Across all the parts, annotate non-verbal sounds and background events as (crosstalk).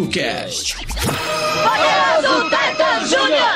TokuCast. Poderoso Titan Júnior!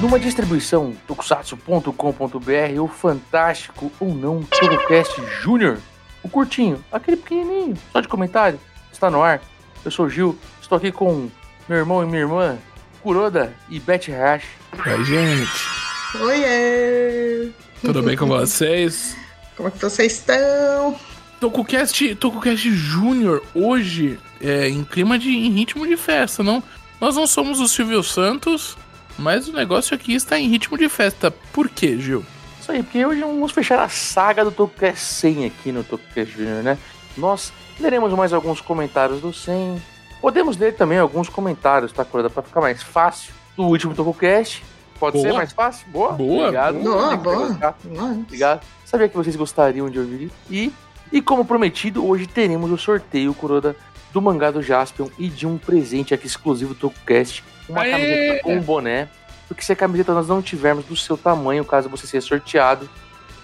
Numa distribuição tokusatsu.com.br, o fantástico ou não TokuCast Júnior, o curtinho, aquele pequenininho, só de comentário, está no ar. Eu sou o Gil, estou aqui com meu irmão e minha irmã, Kuroda e Beth Hash. Oi, gente. Oiê! Tudo bem com (laughs) vocês? Como é que vocês estão? TokuCast, TokuCast Júnior hoje é em clima de em ritmo de festa, não? Nós não somos o Silvio Santos, mas o negócio aqui está em ritmo de festa. Por quê, Gil? Isso aí, porque hoje vamos fechar a saga do TokuCast 100 aqui no TokuCast Júnior, né? Nós leremos mais alguns comentários do 100. Podemos ler também alguns comentários, tá, Kuroda? Para ficar mais fácil do último TokuCast. Pode Boa. ser mais fácil? Boa. Boa. Obrigado. Ia boa. Obrigado. Sabia que vocês gostariam de ouvir isso. E, e como prometido, hoje teremos o sorteio, Kuroda, do mangá do Jaspion e de um presente aqui exclusivo do TokuCast. Uma Aê! camiseta com um boné. Porque se a camiseta nós não tivermos do seu tamanho, caso você seja sorteado,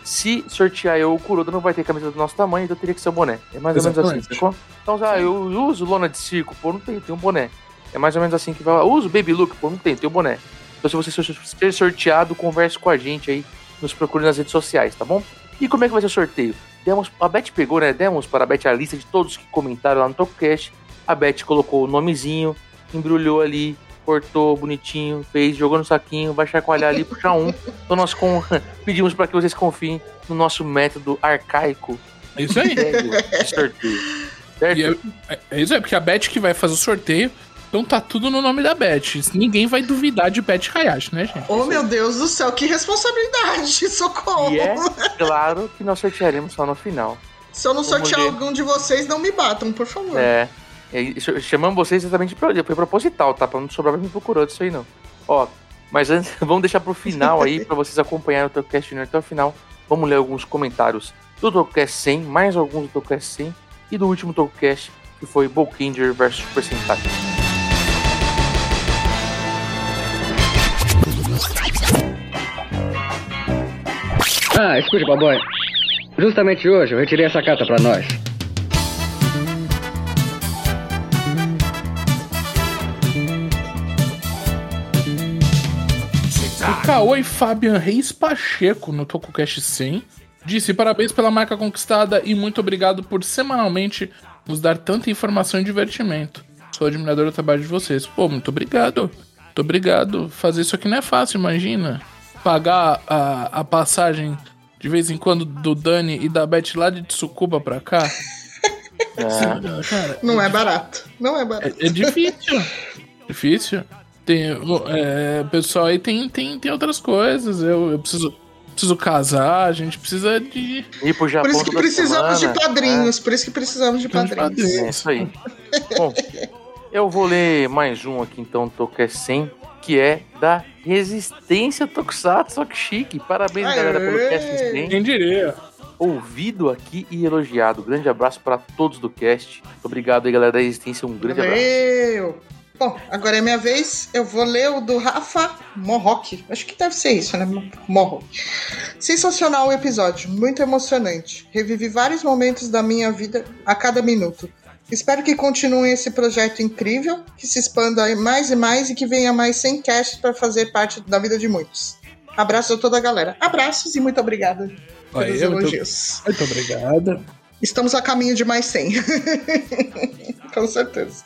se sortear eu ou o Kuroda, não vai ter camiseta do nosso tamanho, então teria que ser o boné. É mais ou menos assim, Exatamente. Então, ah, eu uso lona de circo, pô, não tem, tem um boné. É mais ou menos assim que vai. Eu uso baby look, pô, não tem, tem um boné. Então, se você ser sorteado, converse com a gente aí, nos procure nas redes sociais, tá bom? E como é que vai ser o sorteio? Demos, a Beth pegou, né? Demos para a Beth a lista de todos que comentaram lá no TokuCast. A Beth colocou o nomezinho, embrulhou ali, cortou bonitinho, fez, jogou no saquinho, vai chacoalhar ali, puxar um. Então nós com- (laughs) pedimos para que vocês confiem no nosso método arcaico É isso aí. sorteio. Certo? É, é- é isso aí, porque a Beth que vai fazer o sorteio, então tá tudo no nome da Beth. Ninguém vai duvidar de Beth Hayashi, né, gente? Oh, meu Deus do céu, que responsabilidade! (laughs) Socorro! E é claro que nós sortearemos só no final. Se eu não sortear algum de vocês, não me batam, por favor. É. chamamos vocês exatamente pra, foi proposital, tá? Pra não sobrar pra mim procurou disso aí, não. Ó, mas antes, (laughs) vamos deixar pro final aí, pra (laughs) vocês acompanharem o TokuCast Junior até o final. Vamos ler alguns comentários do TokuCast 100, mais alguns do TokuCast 100 e do último TokuCast, que foi Bolkinger vs Super Sentai. Ah, escute, baboy. Justamente hoje eu retirei essa carta pra nós. O Caoi Fabian Reis Pacheco no TokuCast 100 disse parabéns pela marca conquistada e muito obrigado por semanalmente nos dar tanta informação e divertimento. Sou admirador do trabalho de vocês. Pô, muito obrigado. Muito obrigado. Fazer isso aqui não é fácil, imagina. Pagar a, a passagem de vez em quando do Dani e da Beth lá de Tsukuba pra cá. É, Cara, Não é barato. Não é barato. é, é difícil. difícil. Tem, é, o pessoal aí tem, tem, tem outras coisas. Eu, eu preciso, preciso casar, a gente precisa de. ir pro Japão Por isso que toda precisamos semana, de padrinhos. Por isso que precisamos de Tem de padrinhos. padrinhos. É isso aí. (laughs) Bom, eu vou ler mais um aqui então, do TokuCast 100, que é da Resistência Tokusatsu, que chique. Parabéns, Aê! galera, pelo cast 100. Quem diria? ouvido aqui e elogiado. Grande abraço para todos do cast. Obrigado aí, galera da Resistência. Um grande abraço. Valeu! Bom, agora é minha vez. Eu vou ler o do Rafa Morrock. Acho que deve ser isso, né? Morrock. Sensacional o episódio, muito emocionante. Revivi vários momentos da minha vida a cada minuto. Espero que continue esse projeto incrível, que se expanda aí mais e mais e que venha mais 100 casts para fazer parte da vida de muitos. Abraço a toda a galera. Abraços e muito obrigada pelos Aí, muito, elogios. muito obrigado. Estamos a caminho de mais 100. (laughs) Com certeza.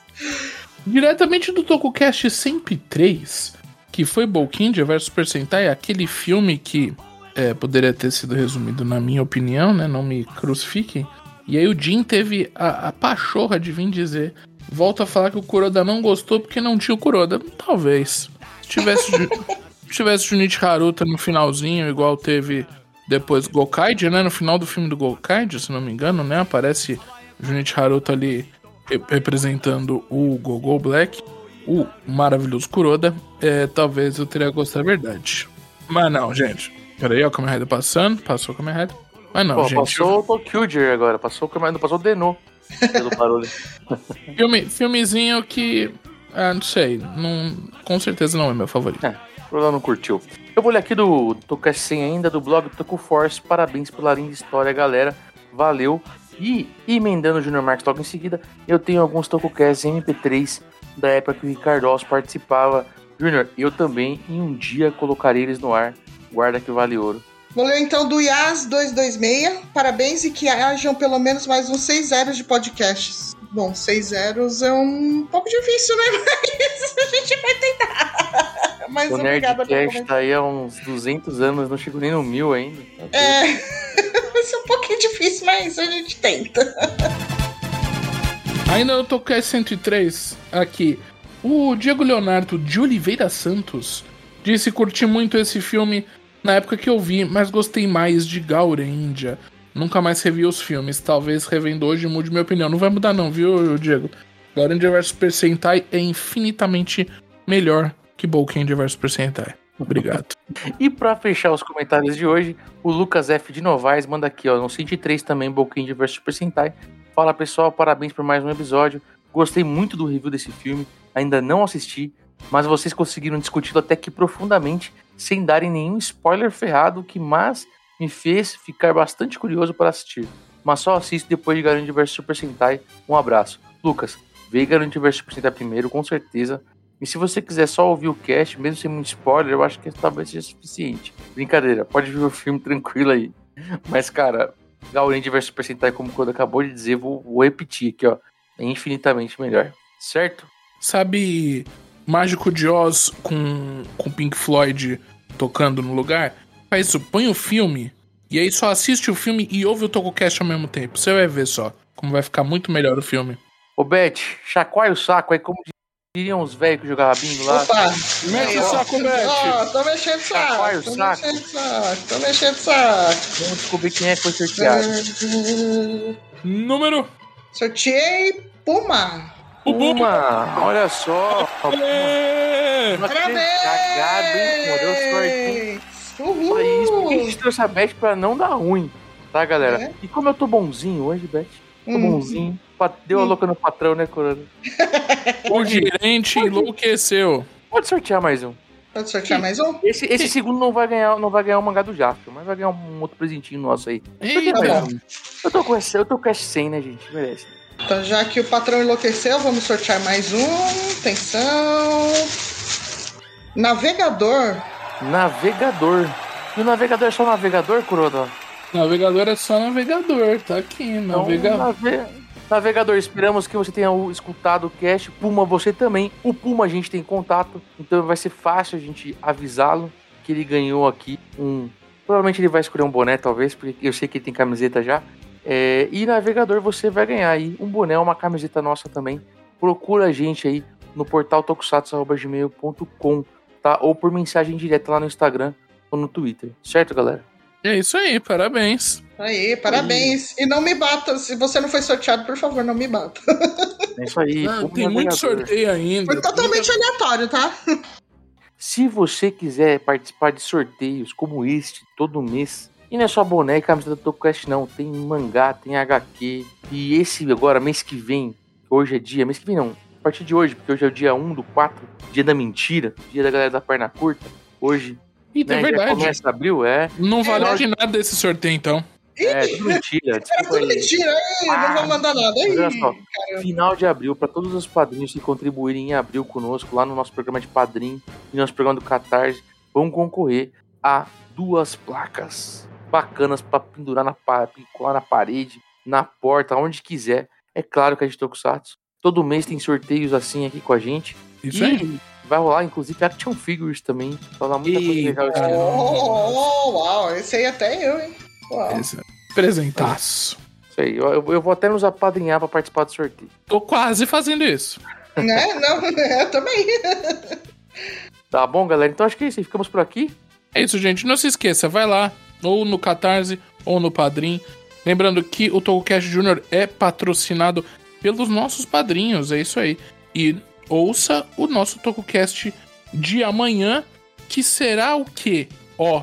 Diretamente do TokuCast 103, que foi Bolkinger vs Super Sentai, aquele filme que é, poderia ter sido resumido na minha opinião, né? Não me crucifiquem. E aí o Jin teve a, a pachorra de vir dizer, volta a falar que o Kuroda não gostou porque não tinha o Kuroda. Talvez. Se tivesse, (laughs) se tivesse Junichi Haruta no finalzinho, igual teve depois Gokaide, né? No final do filme do Gokaide, se não me engano, né? Aparece Junichi Haruta ali re- representando o Gogo Black, o maravilhoso Kuroda. É, talvez eu teria gostado da verdade. Mas não, gente. Peraí, ó, o Kamen Rider passando. Passou o Kamen Rider. Mas não, Pô, gente. passou o Tokyuger agora, passou o passou o Denô. Pelo (laughs) barulho. Filme, filmezinho que. Ah, não sei. Não, com certeza não é meu favorito. É. Ela não curtiu. Eu vou ler aqui do Tocast 100 ainda, do blog Toco Force. Parabéns pela linda história, galera. Valeu. E emendando o Junior Marques logo em seguida, eu tenho alguns TocoCasts MP3 da época que o Ricardo Alves participava. Junior, eu também, em um dia, colocarei eles no ar. Guarda que vale ouro. Vou ler então do IAS 226. Parabéns e que hajam pelo menos mais uns seis zeros de podcasts. Bom, seis zeros é um pouco difícil, né? (laughs) Mas a gente vai tentar. Mas o Nerdcast tá aí há uns 200 anos, não chegou nem no mil ainda. É, (laughs) vai ser um pouquinho difícil, mas a gente tenta. Ainda no Tocast 103, aqui, o Diego Leonardo de Oliveira Santos disse curtir muito esse filme na época que eu vi, mas gostei mais de Gaura Índia. Nunca mais revi os filmes, talvez revendo hoje mude minha opinião. Não vai mudar não, viu, Diego? Gaura Índia vs Super Sentai é infinitamente melhor que Bolkendia vs Super Sentai. Obrigado. (laughs) E pra fechar os comentários de hoje, o Lucas F de Novaes manda aqui, ó, no 103 também, Boquinho vs Super Sentai. Fala pessoal, parabéns por mais um episódio. Gostei muito do review desse filme, ainda não assisti, mas vocês conseguiram discuti-lo até que profundamente, sem darem nenhum spoiler ferrado, que mas me fez ficar bastante curioso para assistir. Mas só assisto depois de Garante vs Super Sentai. Um abraço. Lucas, vê Garante vs Super Sentai primeiro, com certeza. E se você quiser só ouvir o cast, mesmo sem muito spoiler, eu acho que talvez seja suficiente. Brincadeira, pode ver o filme (laughs) tranquilo aí. Mas, cara, Gaurange vs Super Sentai, como o Koda acabou de dizer, vou, vou repetir aqui, ó. É infinitamente melhor. Certo? Sabe Mágico de Oz com, com Pink Floyd tocando no lugar? Faz isso, põe o filme e aí só assiste o filme e ouve o TocoCast ao mesmo tempo. Você vai ver só como vai ficar muito melhor o filme. Ô, Beth, chacoalha o saco aí, como diriam os velhos que jogavam bingo lá. Opa! Mexe o saco, Beth. Ó, tô mexendo o Chacoalha o saco. Mexendo o saco. Tô mexendo o saco. Vamos descobrir quem é que foi sorteado. Número. Sorteei Puma. Uma, olha só. Uma cagada, hein? Deu sorte! Só isso, porque a Uhul! gente trouxe a Beth pra não dar ruim, tá, galera? É. E como eu tô bonzinho hoje, Beth, tô Hum. bonzinho. Deu a Hum. louca no patrão, né, Corona? (laughs) O gerente enlouqueceu. Pode sortear mais um. Pode sortear mais um? Esse, esse segundo não vai ganhar, não vai ganhar o mangá do Jasper, mas vai ganhar um outro presentinho nosso aí. Um. Eu tô com esse, eu tô com esse 100, né, gente? Merece. Então, já que o patrão enlouqueceu, vamos sortear mais um. Atenção. Navegador. Navegador. E o navegador é só navegador, Corona? Navegador é só navegador, tá aqui, Então, navegador. nave- Navegador, esperamos que você tenha escutado o cast. Puma, você também. O Puma a gente tem contato, então vai ser fácil a gente avisá-lo que ele ganhou aqui um. Provavelmente ele vai escolher um boné, talvez, porque eu sei que ele tem camiseta já. É, e navegador, você vai ganhar aí um boné, uma camiseta nossa também. Procura a gente aí no portal tokusatsu.gmail.com, tá? Ou por mensagem direta lá no Instagram ou no Twitter, certo, galera? É isso aí, parabéns. Aí, parabéns. E não me bata. Se você não foi sorteado, por favor, não me bata. (laughs) É isso aí. Ah, tem muito sorteio ainda. Foi totalmente aleatório, tá? Se você quiser participar de sorteios como este todo mês, e não é só boné e camiseta do TokuCast não, tem mangá, tem HQ, e esse agora, mês que vem, hoje é dia, mês que vem não, a partir de hoje, porque hoje é o dia 1 do 4, dia da mentira, dia da galera da perna curta, hoje, Eita, né, é já verdade. começa abril, é, Não valeu É, de nada esse sorteio, então. é tudo mentira, Era (laughs) tudo mentira. Aí, não Ah, vou mandar nada. Aí, Olha só, final de abril, para todos os padrinhos que contribuírem em abril conosco, lá no nosso programa de padrinho e nosso programa do Catarse, vão concorrer a duas placas bacanas para pendurar na, colar na parede, na porta, onde quiser. É claro que a gente Tokusatsu. Todo mês tem sorteios assim aqui com a gente. Isso e aí. vai rolar, inclusive, action figures também. Vai rolar muita coisa legal esse cara. ano. Oh, oh, uau, esse aí até eu, hein? Uau. Esse é Presentaço. Isso aí. Eu, eu- eu vou até nos apadrinhar para participar do sorteio. Tô quase fazendo isso. né? Não, eu também. Tá bom, galera? Então acho que é isso aí. Ficamos por aqui. É isso, gente. Não se esqueça, vai lá, ou no Catarse, ou no Padrim. Lembrando que o TogoCast Júnior é patrocinado pelos nossos padrinhos, é isso aí. E ouça o nosso TogoCast de amanhã, que será o quê? Ó,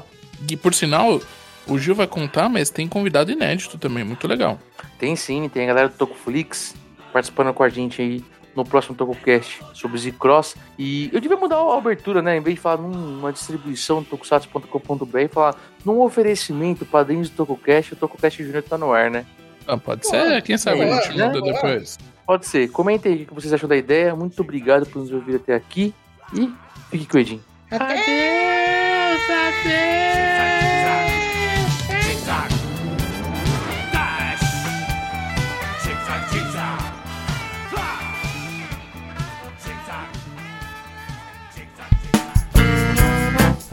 e por sinal, o Gil vai contar, mas tem convidado inédito também, muito legal. Tem sim, tem a galera do Tokuflix participando com a gente aí no próximo TocoCast sobre Z-Cross. E eu devia mudar a abertura, né? Em vez de falar numa distribuição tokusatsu.com.br, falar num oferecimento padrinhos do TocoCast, o TocoCast Júnior tá no ar, né? Ah, pode ser, quem sabe boa, a gente né? muda depois. Pode ser. Comentem aí o que vocês acham da ideia. Muito obrigado por nos ouvir até aqui. E fique com o Edinho. Adeus, Zigzag.